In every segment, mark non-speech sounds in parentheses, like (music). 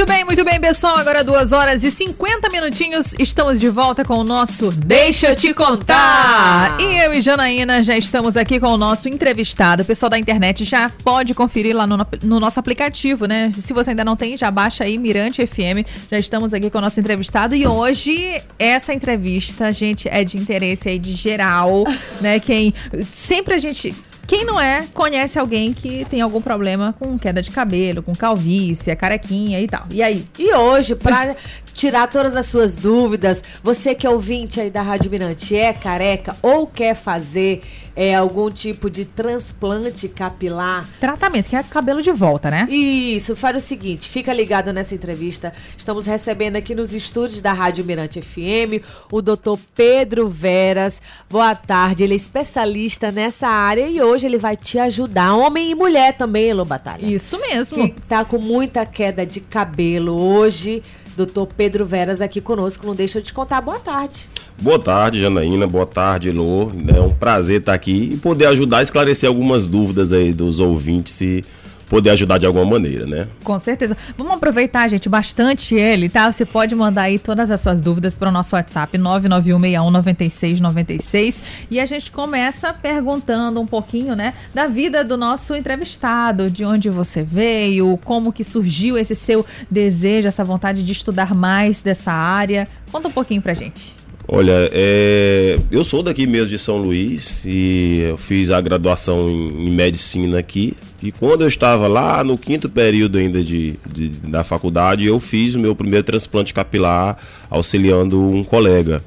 Muito bem, muito bem, pessoal. Agora duas horas e 50 minutinhos. Estamos de volta com o nosso Deixa eu te contar. E eu e Janaína já estamos aqui com o nosso entrevistado. O pessoal da internet já pode conferir lá no, no nosso aplicativo, né? Se você ainda não tem, já baixa aí Mirante FM. Já estamos aqui com o nosso entrevistado. E hoje, essa entrevista, gente, é de interesse aí de geral, né? Quem sempre a gente quem não é, conhece alguém que tem algum problema com queda de cabelo, com calvície, a carequinha e tal. E aí? E hoje, pra (laughs) tirar todas as suas dúvidas, você que é ouvinte aí da Rádio Mirante, é careca ou quer fazer é, algum tipo de transplante capilar. Tratamento, que é cabelo de volta, né? Isso, faz o seguinte, fica ligado nessa entrevista. Estamos recebendo aqui nos estúdios da Rádio Mirante FM o doutor Pedro Veras. Boa tarde, ele é especialista nessa área e hoje ele vai te ajudar, homem e mulher também, Elô Batalha. Isso mesmo. Que tá com muita queda de cabelo hoje. Doutor Pedro Veras aqui conosco, não deixa eu te contar. Boa tarde. Boa tarde, Janaína. Boa tarde, Elô. É um prazer estar aqui e poder ajudar a esclarecer algumas dúvidas aí dos ouvintes e poder ajudar de alguma maneira, né? Com certeza. Vamos aproveitar, gente, bastante ele, tá? Você pode mandar aí todas as suas dúvidas para o nosso WhatsApp 991619696 e a gente começa perguntando um pouquinho, né, da vida do nosso entrevistado, de onde você veio, como que surgiu esse seu desejo, essa vontade de estudar mais dessa área. Conta um pouquinho pra gente. Olha, é, eu sou daqui mesmo de São Luís e eu fiz a graduação em, em, medicina aqui. E quando eu estava lá no quinto período ainda de, de, da faculdade, eu fiz o meu primeiro transplante capilar auxiliando um colega.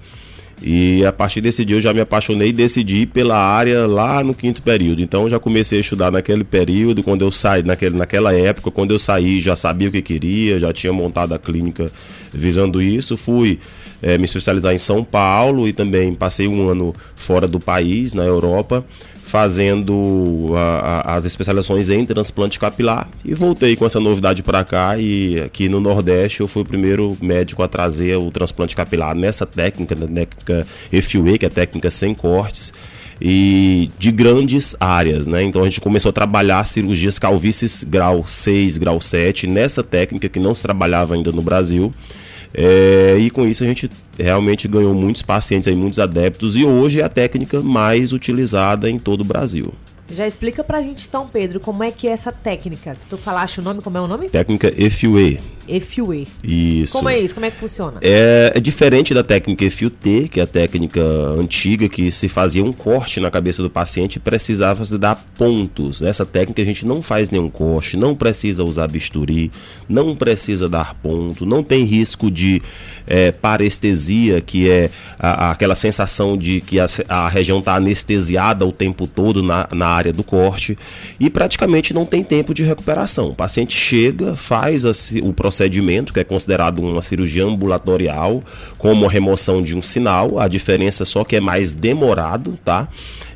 E a partir desse dia eu já me apaixonei e decidi pela área lá no quinto período. Então eu já comecei a estudar naquele período, quando eu saí, naquele, naquela época, quando eu saí, já sabia o que queria, já tinha montado a clínica visando isso. Fui é, me especializar em São Paulo e também passei um ano fora do país, na Europa, fazendo a, a, as especializações em transplante capilar e voltei com essa novidade para cá e aqui no Nordeste eu fui o primeiro médico a trazer o transplante capilar nessa técnica, na técnica FUE, que é técnica sem cortes e de grandes áreas, né? Então a gente começou a trabalhar cirurgias calvícies grau 6, grau 7 nessa técnica que não se trabalhava ainda no Brasil. É, e com isso a gente realmente ganhou muitos pacientes, aí, muitos adeptos, e hoje é a técnica mais utilizada em todo o Brasil. Já explica pra gente então, Pedro, como é que é essa técnica? Que tu falaste o nome, como é o nome? Técnica FUE. FUE. Isso. Como é isso? Como é que funciona? É, é, diferente da técnica FUT, que é a técnica antiga que se fazia um corte na cabeça do paciente e precisava se dar pontos. Essa técnica a gente não faz nenhum corte, não precisa usar bisturi, não precisa dar ponto, não tem risco de é, parestesia, que é a, a, aquela sensação de que a, a região está anestesiada o tempo todo na, na área do corte e praticamente não tem tempo de recuperação. O paciente chega, faz o processo procedimento, que é considerado uma cirurgia ambulatorial, como a remoção de um sinal. A diferença é só que é mais demorado, tá?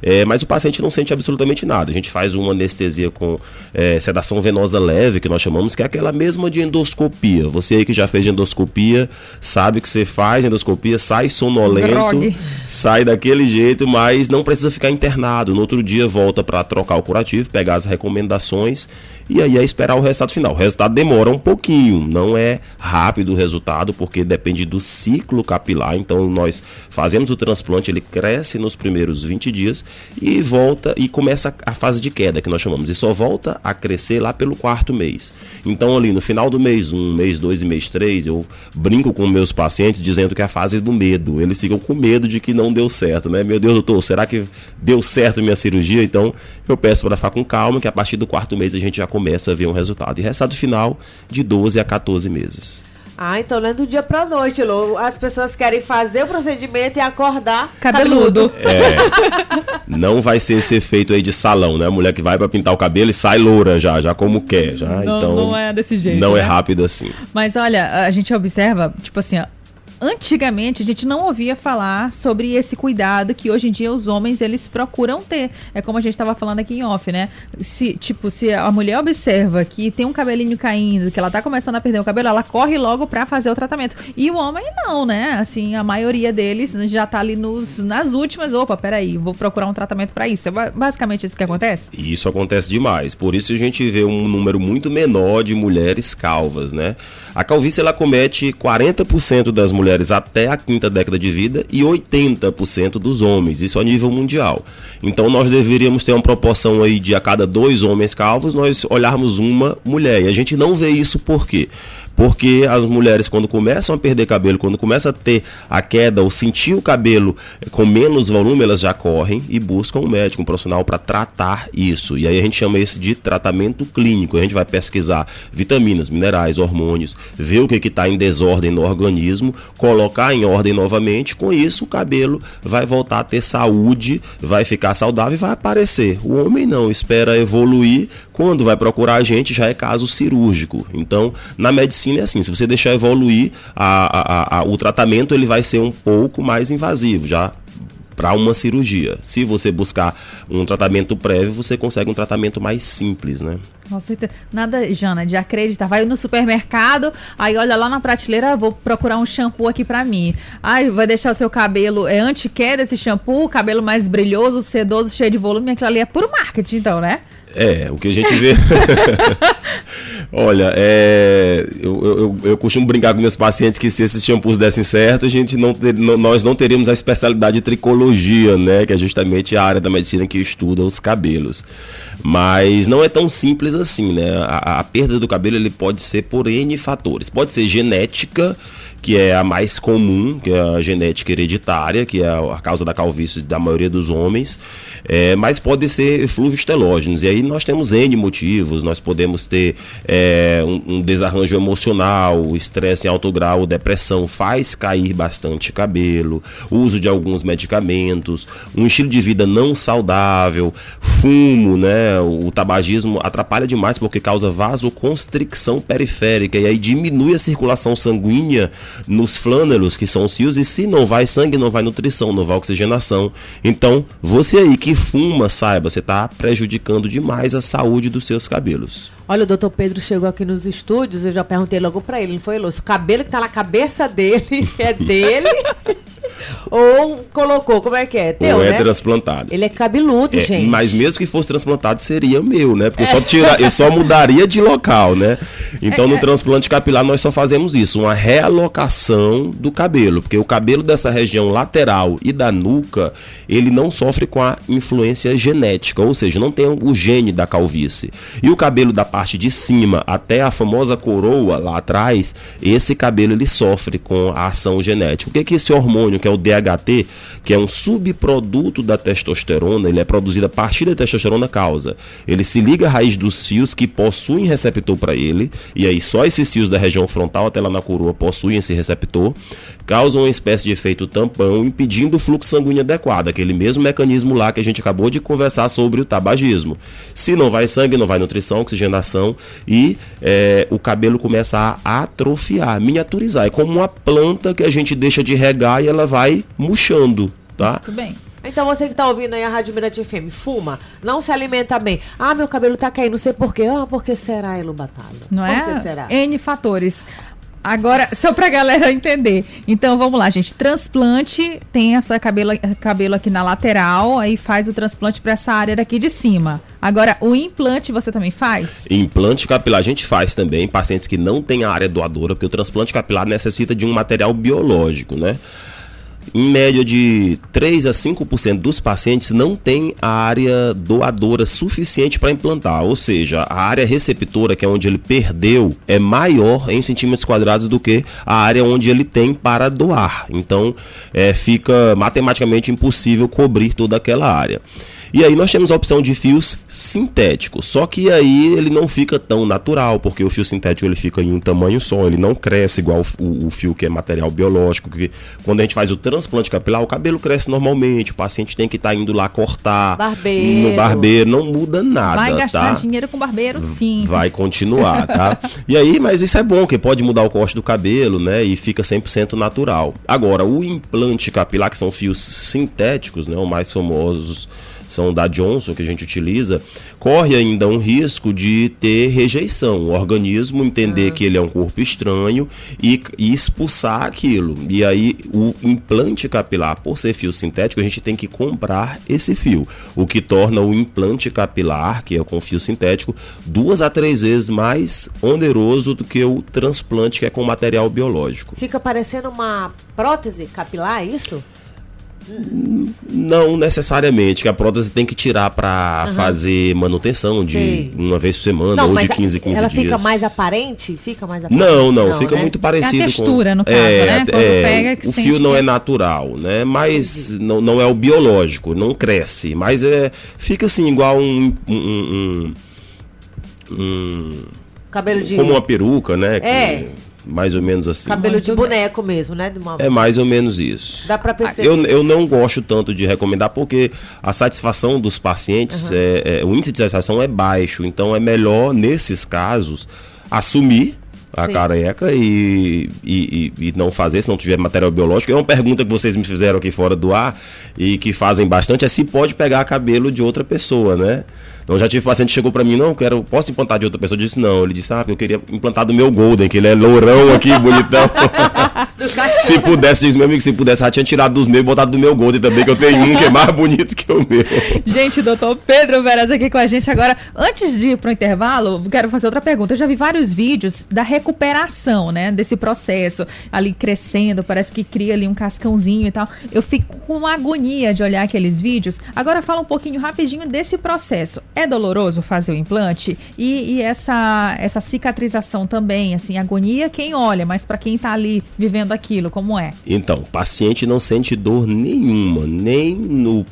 É, mas o paciente não sente absolutamente nada. A gente faz uma anestesia com é, sedação venosa leve, que nós chamamos, que é aquela mesma de endoscopia. Você aí que já fez endoscopia, sabe que você faz endoscopia, sai sonolento, Drogue. sai daquele jeito, mas não precisa ficar internado. No outro dia volta para trocar o curativo, pegar as recomendações e aí é esperar o resultado final. O resultado demora um pouquinho, não é rápido o resultado, porque depende do ciclo capilar. Então nós fazemos o transplante, ele cresce nos primeiros 20 dias e volta e começa a fase de queda, que nós chamamos, e só volta a crescer lá pelo quarto mês. Então ali no final do mês 1, mês 2 e mês 3, eu brinco com meus pacientes dizendo que é a fase do medo. Eles ficam com medo de que não deu certo, né? Meu Deus, doutor, será que deu certo minha cirurgia? Então eu peço para ficar com calma, que a partir do quarto mês a gente já começa a ver um resultado. E resultado final de 12 a 14 meses. Ah, então não é do dia pra noite, Lô. As pessoas querem fazer o procedimento e acordar cabeludo. É, (laughs) não vai ser esse efeito aí de salão, né? A mulher que vai para pintar o cabelo e sai loura já, já como quer. Já, não, então, não é desse jeito. Não é né? é rápido assim. Mas olha, a gente observa, tipo assim, antigamente a gente não ouvia falar sobre esse cuidado que hoje em dia os homens eles procuram ter. É como a gente estava falando aqui em off, né? Se, tipo, se a mulher observa que tem um cabelinho caindo, que ela tá começando a perder o cabelo, ela corre logo para fazer o tratamento. E o homem não, né? Assim, a maioria deles já tá ali nos, nas últimas. Opa, peraí, vou procurar um tratamento para isso. É basicamente isso que acontece? Isso acontece demais. Por isso a gente vê um número muito menor de mulheres calvas, né? A calvície ela comete 40% das mulheres até a quinta década de vida e 80% dos homens, isso a nível mundial. Então nós deveríamos ter uma proporção aí de a cada dois homens calvos nós olharmos uma mulher. E a gente não vê isso por quê? Porque as mulheres, quando começam a perder cabelo, quando começam a ter a queda ou sentir o cabelo com menos volume, elas já correm e buscam um médico, um profissional para tratar isso. E aí a gente chama esse de tratamento clínico. A gente vai pesquisar vitaminas, minerais, hormônios, ver o que está em desordem no organismo, colocar em ordem novamente. Com isso, o cabelo vai voltar a ter saúde, vai ficar saudável e vai aparecer. O homem não, espera evoluir. Quando vai procurar a gente, já é caso cirúrgico. Então, na medicina, é assim, se você deixar evoluir a, a, a, o tratamento, ele vai ser um pouco mais invasivo, já para uma cirurgia. Se você buscar um tratamento prévio, você consegue um tratamento mais simples, né? Nossa, nada, Jana, de acreditar. Vai no supermercado, aí olha lá na prateleira, vou procurar um shampoo aqui para mim. Aí vai deixar o seu cabelo é anti-queda esse shampoo, cabelo mais brilhoso, sedoso, cheio de volume, aquilo ali é puro marketing, então, né? É, o que a gente vê. (laughs) Olha, é, eu, eu, eu, costumo brincar com meus pacientes que se esses shampoos dessem certo, a gente não, ter, não, nós não teríamos a especialidade de tricologia, né? Que é justamente a área da medicina que estuda os cabelos. Mas não é tão simples assim, né? A, a perda do cabelo ele pode ser por N fatores. Pode ser genética que é a mais comum, que é a genética hereditária, que é a causa da calvície da maioria dos homens, é, mas pode ser flúvios telógenos. E aí nós temos N motivos, nós podemos ter é, um, um, desarranjo emocional, estresse em alto grau, depressão faz cair bastante cabelo, uso de alguns medicamentos, um estilo de vida não saudável, fumo, né? O tabagismo atrapalha demais porque causa vasoconstricção periférica e aí diminui a circulação sanguínea nos flânelos, que são os fios, e se não vai sangue, não vai nutrição, não vai oxigenação. Então, você aí que fuma, saiba, você está prejudicando demais a saúde dos seus cabelos. Olha, o doutor Pedro chegou aqui nos estúdios, eu já perguntei logo para ele, não foi, Lúcio? O cabelo que tá na cabeça dele (laughs) é dele (laughs) Ou colocou, como é que é? Teu, Ou é né? transplantado. Ele é cabeludo, é, gente. Mas mesmo que fosse transplantado, seria meu, né? Porque é. eu, só tira, eu só mudaria de local, né? Então é. no transplante capilar nós só fazemos isso, uma realocação do cabelo. Porque o cabelo dessa região lateral e da nuca, ele não sofre com a influência genética, ou seja, não tem o gene da calvície. E o cabelo da parte de cima até a famosa coroa lá atrás, esse cabelo ele sofre com a ação genética. O que, que esse hormônio, que é o DHT, que é um subproduto da testosterona, ele é produzido a partir da testosterona causa. Ele se liga à raiz dos fios que possuem receptor para ele, e aí só esses fios da região frontal até lá na coroa possuem esse receptor, causam uma espécie de efeito tampão, impedindo o fluxo sanguíneo adequado, aquele mesmo mecanismo lá que a gente acabou de conversar sobre o tabagismo. Se não vai sangue, não vai nutrição, oxigenação e é, o cabelo começa a atrofiar, miniaturizar. É como uma planta que a gente deixa de regar e ela vai murchando, tá? Muito bem. Então você que está ouvindo aí a Rádio Mirante FM, fuma, não se alimenta bem. Ah, meu cabelo está caindo, não sei porquê. Ah, porque será, Elo Batalha? Não por é? será? N fatores. Agora, só pra galera entender. Então, vamos lá, gente. Transplante tem essa cabelo, cabelo aqui na lateral, aí faz o transplante para essa área daqui de cima. Agora, o implante você também faz? Implante capilar a gente faz também, pacientes que não têm a área doadora, porque o transplante capilar necessita de um material biológico, né? Em média de 3 a 5% dos pacientes não tem a área doadora suficiente para implantar, ou seja, a área receptora, que é onde ele perdeu, é maior em centímetros quadrados do que a área onde ele tem para doar. Então, é, fica matematicamente impossível cobrir toda aquela área. E aí nós temos a opção de fios sintéticos, só que aí ele não fica tão natural, porque o fio sintético ele fica em um tamanho só, ele não cresce igual o, o fio que é material biológico, que quando a gente faz o transplante capilar, o cabelo cresce normalmente, o paciente tem que estar tá indo lá cortar barbeiro. no barbeiro, não muda nada, Vai gastar tá? dinheiro com barbeiro, sim. Vai continuar, tá? e aí, mas isso é bom, que pode mudar o corte do cabelo, né? E fica 100% natural. Agora, o implante capilar, que são fios sintéticos, né? Os mais famosos são da Johnson que a gente utiliza, corre ainda um risco de ter rejeição. O organismo entender ah. que ele é um corpo estranho e, e, expulsar aquilo. E aí, o implante capilar, por ser fio sintético, a gente tem que comprar esse fio. O que torna o implante capilar, que é com fio sintético, duas a três vezes mais oneroso do que o transplante, que é com material biológico. Fica parecendo uma prótese capilar, é isso? Não necessariamente, que a prótese tem que tirar para uhum. fazer manutenção de Sei. uma vez por semana não, ou de 15 15 ela dias. Ela fica mais aparente? Fica mais aparente? Não, não, não fica né? muito parecido é a textura, com... no caso, é, né? Quando é, pega, que o fio não que... é natural, né? Mas não, não é o biológico, não cresce, mas é fica assim igual um, um, um, um cabelo de como uma peruca, né? É. Que mais ou menos assim. Cabelo de boneco mesmo, né? Uma... É mais ou menos isso. Dá pra perceber. Eu, eu não gosto tanto de recomendar porque a satisfação dos pacientes, uhum. é, é, o índice de satisfação é baixo. Então é melhor, nesses casos, assumir a Sim. careca e, e, e, não fazer se não tiver material biológico. É uma pergunta que vocês me fizeram aqui fora do ar e que fazem bastante, é se pode pegar cabelo de outra pessoa, né? Então já tive paciente que chegou para mim, não, quero, posso implantar de outra pessoa? Eu disse, não. Ele disse, ah, eu queria implantar do meu Golden, que ele é lourão aqui, (laughs) bonitão. (laughs) se pudesse, diz meu amigo, se pudesse, já tinha tirado dos meus e botado do meu Golden também, que eu tenho um que é mais bonito que o meu. Gente, doutor Pedro Veras aqui com a gente agora. Antes de ir pro intervalo, quero fazer outra pergunta. Eu já vi vários vídeos da recuperação, né, desse processo, ali crescendo, parece que cria ali um cascãozinho e tal. Eu fico com agonia de olhar aqueles vídeos. Agora fala um pouquinho rapidinho desse processo. É doloroso fazer o implante e, e essa, essa cicatrização também, assim, agonia quem olha, mas para quem está ali vivendo aquilo, como é? Então, o paciente não sente dor nenhuma, nem no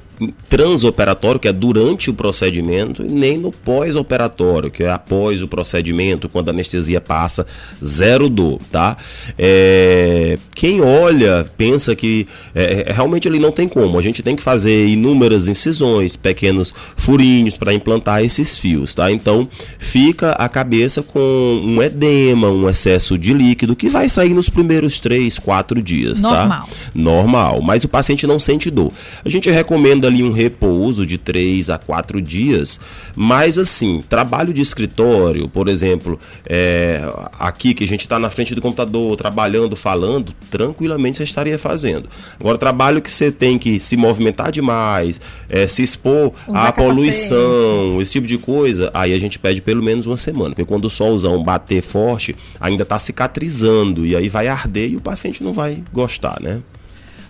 transoperatório, que é durante o procedimento, e nem no pós-operatório, que é após o procedimento, quando a anestesia passa, zero dor, tá? É, quem olha pensa que é, é realmente ele não tem como. A gente tem que fazer inúmeras incisões, pequenos furinhos para implantar esses fios, tá? Então fica a cabeça com um edema, um excesso de líquido que vai sair nos primeiros três, quatro dias, Normal. tá? Normal. Normal. Mas o paciente não sente dor. A gente recomenda ali um repouso de 3 a 4 dias, mas assim, trabalho de escritório, por exemplo, é, aqui que a gente está na frente do computador, trabalhando, falando, tranquilamente você estaria fazendo. Agora, trabalho que você tem que se movimentar demais, é, se expor Usar à poluição, esse tipo de coisa, aí a gente pede pelo menos uma semana, porque quando o solzão bater forte, ainda está cicatrizando, e aí vai arder e o paciente não vai gostar, né?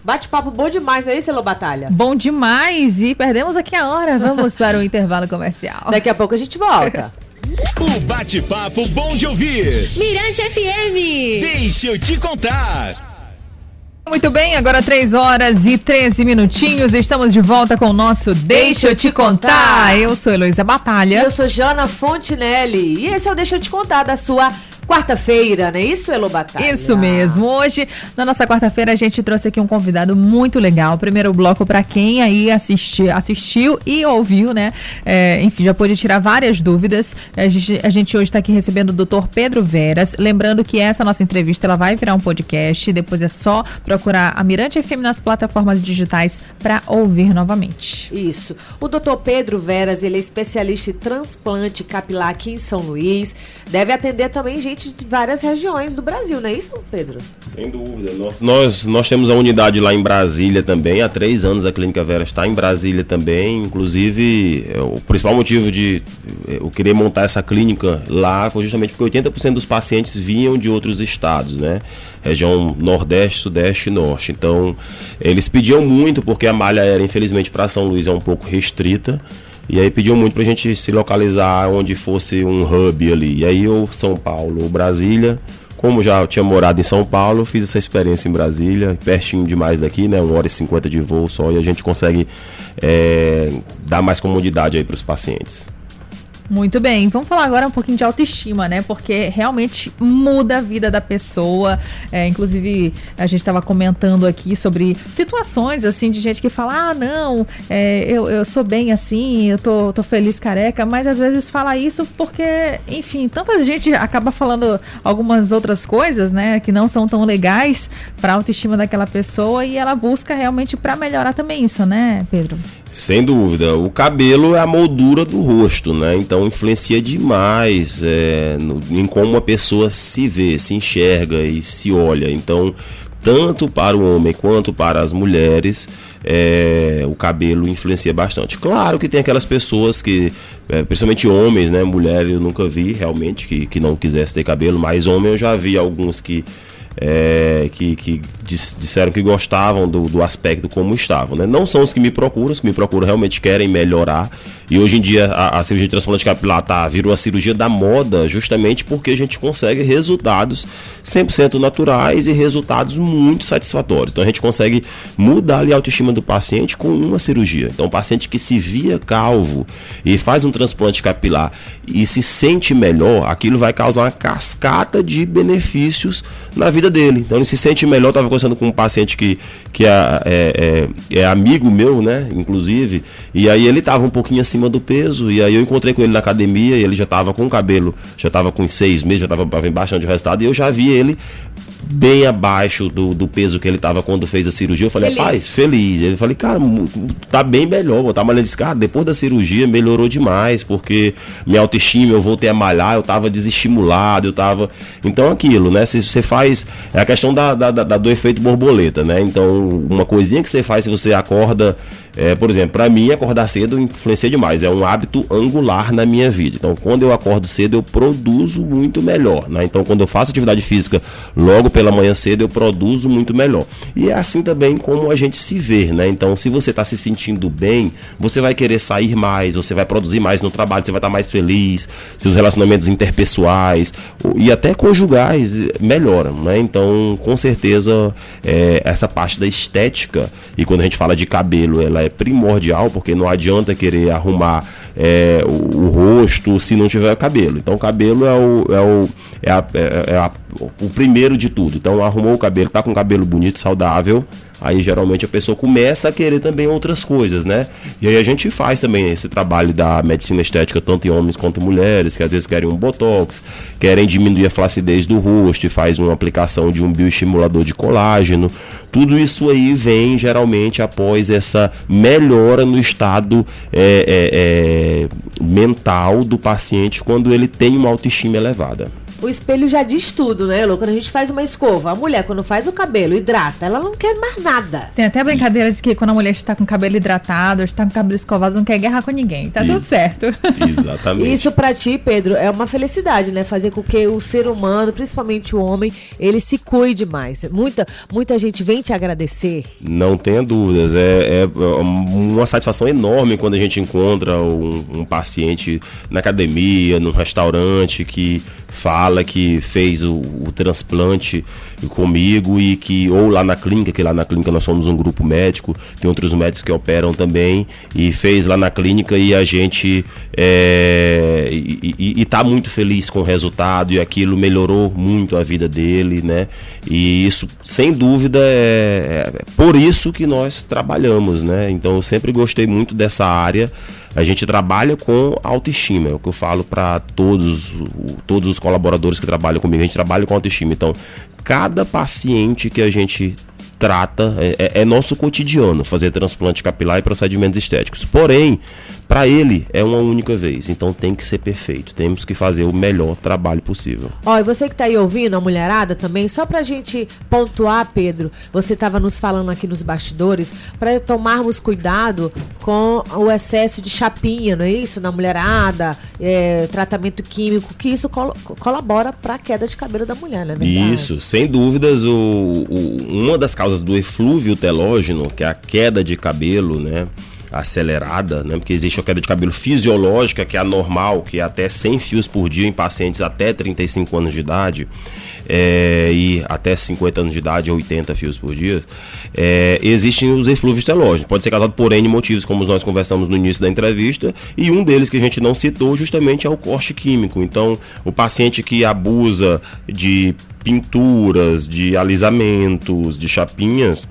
Bate-papo bom demais, não é isso, Elô Batalha? Bom demais! E perdemos aqui a hora. Vamos (laughs) para o intervalo comercial. Daqui a pouco a gente volta. o bate-papo bom de ouvir. Mirante FM. Deixa eu te contar. Muito bem, agora 3 horas e 13 minutinhos. Estamos de volta com o nosso Deixa eu te contar. Eu sou Heloísa Batalha. Eu sou Jana Fontinelli. E esse é o Deixa eu te contar da sua quarta-feira, não é isso, Elo Batalha? Isso mesmo. Hoje, na nossa quarta-feira, a gente trouxe aqui um convidado muito legal. Primeiro bloco para quem aí assisti, assistiu e ouviu, né? É, enfim, já pôde tirar várias dúvidas. A gente, a gente hoje está aqui recebendo o doutor Pedro Veras. Lembrando que essa nossa entrevista ela vai virar um podcast. Depois é só procurar a Mirante FM nas plataformas digitais para ouvir novamente. Isso. O doutor Pedro Veras, ele é especialista em transplante capilar aqui em São Luís. Deve atender também gente gente de várias regiões do Brasil, não é isso, Pedro? Sem dúvida. Nós, nós, nós temos a unidade lá em Brasília também. Há três anos a Clínica Vera está em Brasília também. Inclusive, é, o principal motivo de é, eu querer montar essa clínica lá foi justamente porque 80% dos pacientes vinham de outros estados, né? Região Nordeste, Sudeste e Norte. Então, eles pediam muito porque a malha aérea, infelizmente, para São Luís é um pouco restrita. E aí pediu muito pra gente se localizar onde fosse um hub ali. E aí ou São Paulo ou Brasília como já tinha morado em São Paulo, fiz essa experiência em Brasília, pertinho demais daqui, né? Uma hora e cinquenta de voo só, e a gente consegue é, dar mais comodidade aí para os pacientes. Muito bem, vamos falar agora um pouquinho de autoestima, né? Porque realmente muda a vida da pessoa. É, inclusive, a gente estava comentando aqui sobre situações assim de gente que fala: ah, não, é, eu, eu sou bem assim, eu tô, tô feliz careca, mas às vezes fala isso porque, enfim, tanta gente acaba falando algumas outras coisas, né, que não são tão legais para a autoestima daquela pessoa e ela busca realmente para melhorar também isso, né, Pedro? Sem dúvida. O cabelo é a moldura do rosto, né? Então influencia demais é, no, em como uma pessoa se vê, se enxerga e se olha. Então, tanto para o homem quanto para as mulheres, é, o cabelo influencia bastante. Claro que tem aquelas pessoas que, é, principalmente homens, né? Mulher eu nunca vi realmente que, que não quisesse ter cabelo, mas homem eu já vi alguns que é, que, que disseram que gostavam do, do, aspecto como estavam. Né? Não são os que me procuram, os que me procuram realmente querem melhorar. E hoje em dia a, a cirurgia de transplante capilar tá, virou a cirurgia da moda justamente porque a gente consegue resultados 100% naturais e resultados muito satisfatórios. Então a gente consegue mudar ali a autoestima do paciente com uma cirurgia. Então o paciente que se via calvo e faz um transplante capilar e se sente melhor, aquilo vai causar uma cascata de benefícios na vida dele. Então ele se sente melhor. Estava conversando com um paciente que, que é, é, é, é, amigo meu, né? Inclusive, e aí ele estava um pouquinho acima do peso. E aí eu encontrei com ele na academia e ele já estava com o cabelo, já estava com seis meses, já estava bastante de resultado. E eu já vi ele bem abaixo do, do peso que ele estava quando fez a cirurgia. Eu falei, feliz. rapaz, feliz. Ele falei, cara, tá bem melhor. Vou estar malhando. Disse, cara, depois da cirurgia melhorou demais, porque minha autoestima, eu voltei a malhar, eu tava desestimulado, eu tava. Então aquilo, né? Se você faz. É a questão da, da, da do efeito borboleta, né? Então, uma coisinha que você faz se você acorda é, por exemplo, para mim acordar cedo influencia demais, é um hábito angular na minha vida. Então, quando eu acordo cedo, eu produzo muito melhor, né? Então, quando eu faço atividade física logo pela manhã cedo, eu produzo muito melhor. E é assim também como a gente se vê, né? Então, se você está se sentindo bem, você vai querer sair mais, você vai produzir mais no trabalho, você vai estar tá mais feliz, seus relacionamentos interpessoais e até conjugais melhoram, né? Então, com certeza, é, essa parte da estética, e quando a gente fala de cabelo, ela é primordial, porque não adianta querer arrumar é, o, o, rosto se não tiver cabelo. Então, o cabelo é o, é o, é, a, é, é a, o primeiro de tudo. Então, arrumou o cabelo, tá com o cabelo bonito, saudável, aí geralmente a pessoa começa a querer também outras coisas, né? E aí a gente faz também esse trabalho da medicina estética, tanto em homens quanto em mulheres, que às vezes querem um botox, querem diminuir a flacidez do rosto e faz uma aplicação de um bioestimulador de colágeno. Tudo isso aí vem geralmente após essa melhora no estado é, é, é, mental do paciente quando ele tem uma autoestima elevada o espelho já diz tudo, né, Lu? Quando a gente faz uma escova, a mulher, quando faz o cabelo, hidrata, ela não quer mais nada. Tem até brincadeira de que quando a mulher está com o cabelo hidratado, está com o cabelo escovado, não quer guerra com ninguém. Tá Isso. tudo certo. Exatamente. Isso para ti, Pedro, é uma felicidade, né? Fazer com que o ser humano, principalmente o homem, ele se cuide mais. Muita, muita gente vem te agradecer. Não tenha dúvidas. É, é uma satisfação enorme quando a gente encontra um, um paciente na academia, num restaurante que fala que fez o, o, transplante comigo e que ou lá na clínica, que lá na clínica nós somos um grupo médico, tem outros médicos que operam também e fez lá na clínica e a gente é, e, está muito feliz com o resultado e aquilo melhorou muito a vida dele, né? E isso sem dúvida é, é por isso que nós trabalhamos, né? Então eu sempre gostei muito dessa área a gente trabalha com autoestima, é o que eu falo para todos, todos os colaboradores que trabalham comigo, a gente trabalha com autoestima. Então, cada paciente que a gente trata, é, é, é nosso cotidiano fazer transplante capilar e procedimentos estéticos. Porém, para ele é uma única vez, então tem que ser perfeito. Temos que fazer o melhor trabalho possível. Ó, e você que tá aí ouvindo, a mulherada também, só pra gente pontuar, Pedro, você estava nos falando aqui nos bastidores, para tomarmos cuidado com o excesso de chapinha, não é isso? Na mulherada, é, tratamento químico, que isso col colabora para a queda de cabelo da mulher, né? Isso, sem dúvidas, o, o, uma das causas do eflúvio telógeno, que é a queda de cabelo, né? Acelerada, né? Porque existe a queda de cabelo fisiológica, que é a normal, que é até 100 fios por dia em pacientes até 35 anos de idade. É, e até 50 anos de idade, 80 fios por dia, é, existem os eflúvios telógenos. Pode ser causado por N motivos, como nós conversamos no início da entrevista, e um deles que a gente não citou justamente é o corte químico. Então, o paciente que abusa de pinturas, de alisamentos, de chapinhas,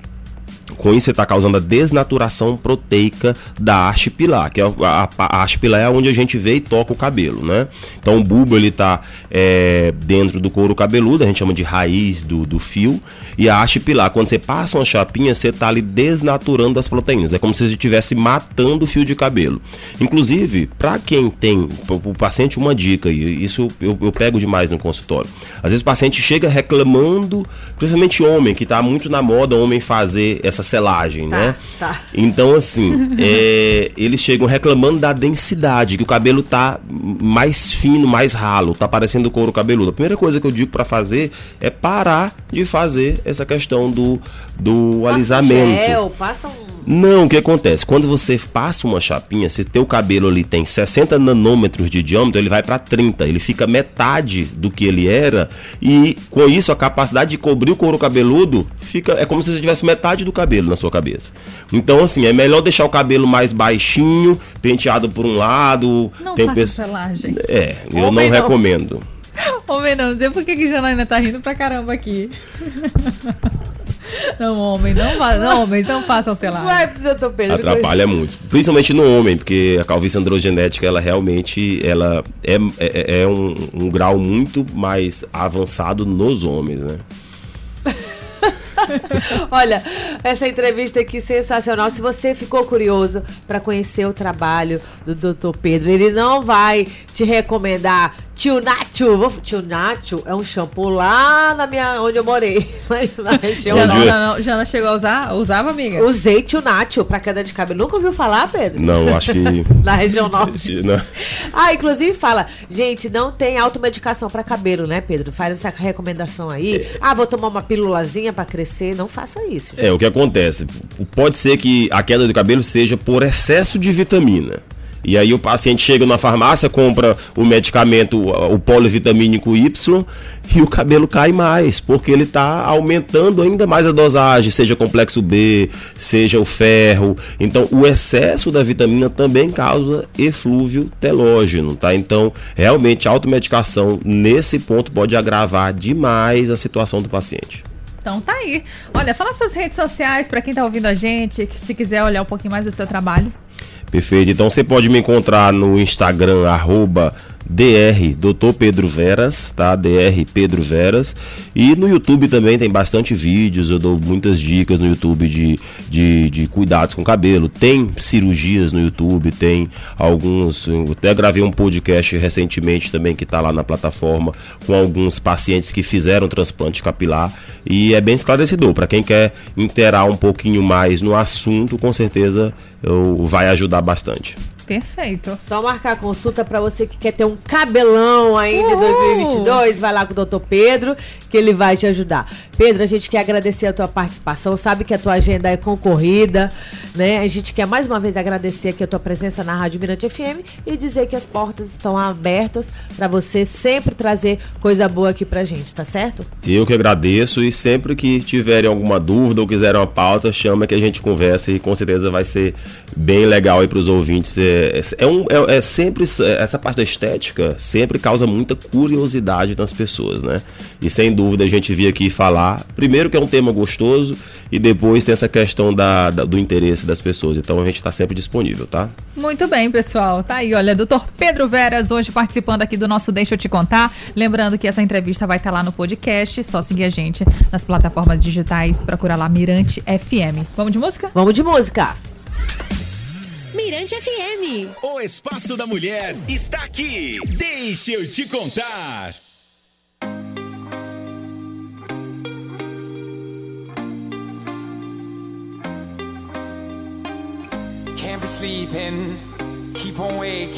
com isso você está causando a desnaturação proteica da haste pilar, que é a, a, a haste pilar é onde a gente vê e toca o cabelo, né? Então o bulbo ele está é, dentro do couro cabeludo, a gente chama de raiz do, do fio, e a haste pilar, quando você passa uma chapinha, você está ali desnaturando as proteínas, é como se você estivesse matando o fio de cabelo. Inclusive, para quem tem, o paciente, uma dica, e isso eu, eu pego demais no consultório, às vezes o paciente chega reclamando, principalmente homem, que está muito na moda homem fazer essa selagem, Tá, né? tá. Então, assim, (laughs) é, eles chegam reclamando da densidade, que o cabelo tá mais fino, mais ralo, tá parecendo couro cabeludo. A primeira coisa que eu digo pra fazer é parar de fazer essa questão do, do Passa alisamento. Gel, passa um. Não, o que acontece? Quando você passa uma chapinha, se teu cabelo ali tem 60 nanômetros de diâmetro, ele vai para 30, ele fica metade do que ele era e com isso a capacidade de cobrir o couro cabeludo fica é como se você tivesse metade do cabelo na sua cabeça. Então assim, é melhor deixar o cabelo mais baixinho, penteado por um lado, Não tem faça pessoa selagem. É, eu Homem não não. recomendo. (laughs) Homem não, não sei por que que Janaína tá rindo pra caramba aqui. (laughs) Não, homem, não, não, homens, não façam selagem. Vai, doutor Pedro. Atrapalha muito, principalmente no homem, porque a calvície androgenética ela realmente ela é, é, é um, um grau muito mais avançado nos homens, né? (laughs) Olha, essa entrevista aqui sensacional. Se você ficou curioso para conhecer o trabalho do Dr. Pedro, ele não vai te recomendar Tio Nacho. Tio Nacho é um shampoo lá na minha onde eu morei, Jana. Jana, Jana chegou a usar? Usava, amiga? Usei Tio Nacho para queda de cabelo. Nunca ouviu falar, Pedro? Não, acho que (laughs) Na região (laughs) norte. Não. Ah, inclusive fala, gente, não tem automedicação pra cabelo, né, Pedro? Faz essa recomendação aí. Ah, vou tomar uma pílulazinha pra crescer. Não faça isso. É, o que acontece? Pode ser que a queda do cabelo seja por excesso de vitamina. E aí o paciente chega na farmácia, compra o medicamento, o polivitamínico Y, e o cabelo cai mais, porque ele está aumentando ainda mais a dosagem, seja complexo B, seja o ferro. Então, o excesso da vitamina também causa eflúvio telógeno, tá? Então, realmente, a automedicação nesse ponto pode agravar demais a situação do paciente. Então tá aí. Olha, fala suas redes sociais pra quem tá ouvindo a gente, que se quiser olhar um pouquinho mais do seu trabalho. Perfeito. Então você pode me encontrar no Instagram, arroba DR Dr. Pedro Veras, tá? DR Pedro Veras. E no YouTube também tem bastante vídeos, eu dou muitas dicas no YouTube de, de, de cuidados com cabelo. Tem cirurgias no YouTube, tem alguns. Eu até gravei um podcast recentemente também que tá lá na plataforma com alguns pacientes que fizeram transplante capilar. E é bem esclarecedor. Para quem quer inteirar um pouquinho mais no assunto, com certeza eu, vai ajudar bastante. Perfeito. Só marcar a consulta pra você que quer ter um cabelão ainda em Uhul! 2022. Vai lá com o Dr. Pedro, que ele vai te ajudar. Pedro, a gente quer agradecer a tua participação. Sabe que a tua agenda é concorrida, né? A gente quer mais uma vez agradecer aqui a tua presença na Rádio Mirante FM e dizer que as portas estão abertas pra você sempre trazer coisa boa aqui pra gente, tá certo? Eu que agradeço e sempre que tiverem alguma dúvida ou quiserem uma pauta, chama que a gente conversa e com certeza vai ser bem legal aí para os ouvintes. É, é, um, é, é sempre essa parte da estética sempre causa muita curiosidade nas pessoas, né? E sem dúvida a gente vir aqui falar, primeiro que é um tema gostoso e depois tem essa questão da, da- do interesse das pessoas. Então a gente está sempre disponível, tá? Muito bem, pessoal. Tá aí, olha, doutor Pedro Veras hoje participando aqui do nosso Deixa Eu Te Contar. Lembrando que essa entrevista vai estar lá no podcast, só seguir a gente nas plataformas digitais, procura lá Mirante FM. Vamos de música? Vamos de música. Mirante FM. O Espaço da Mulher está aqui. Deixa eu te contar. Can't be sleeping, keep on waking.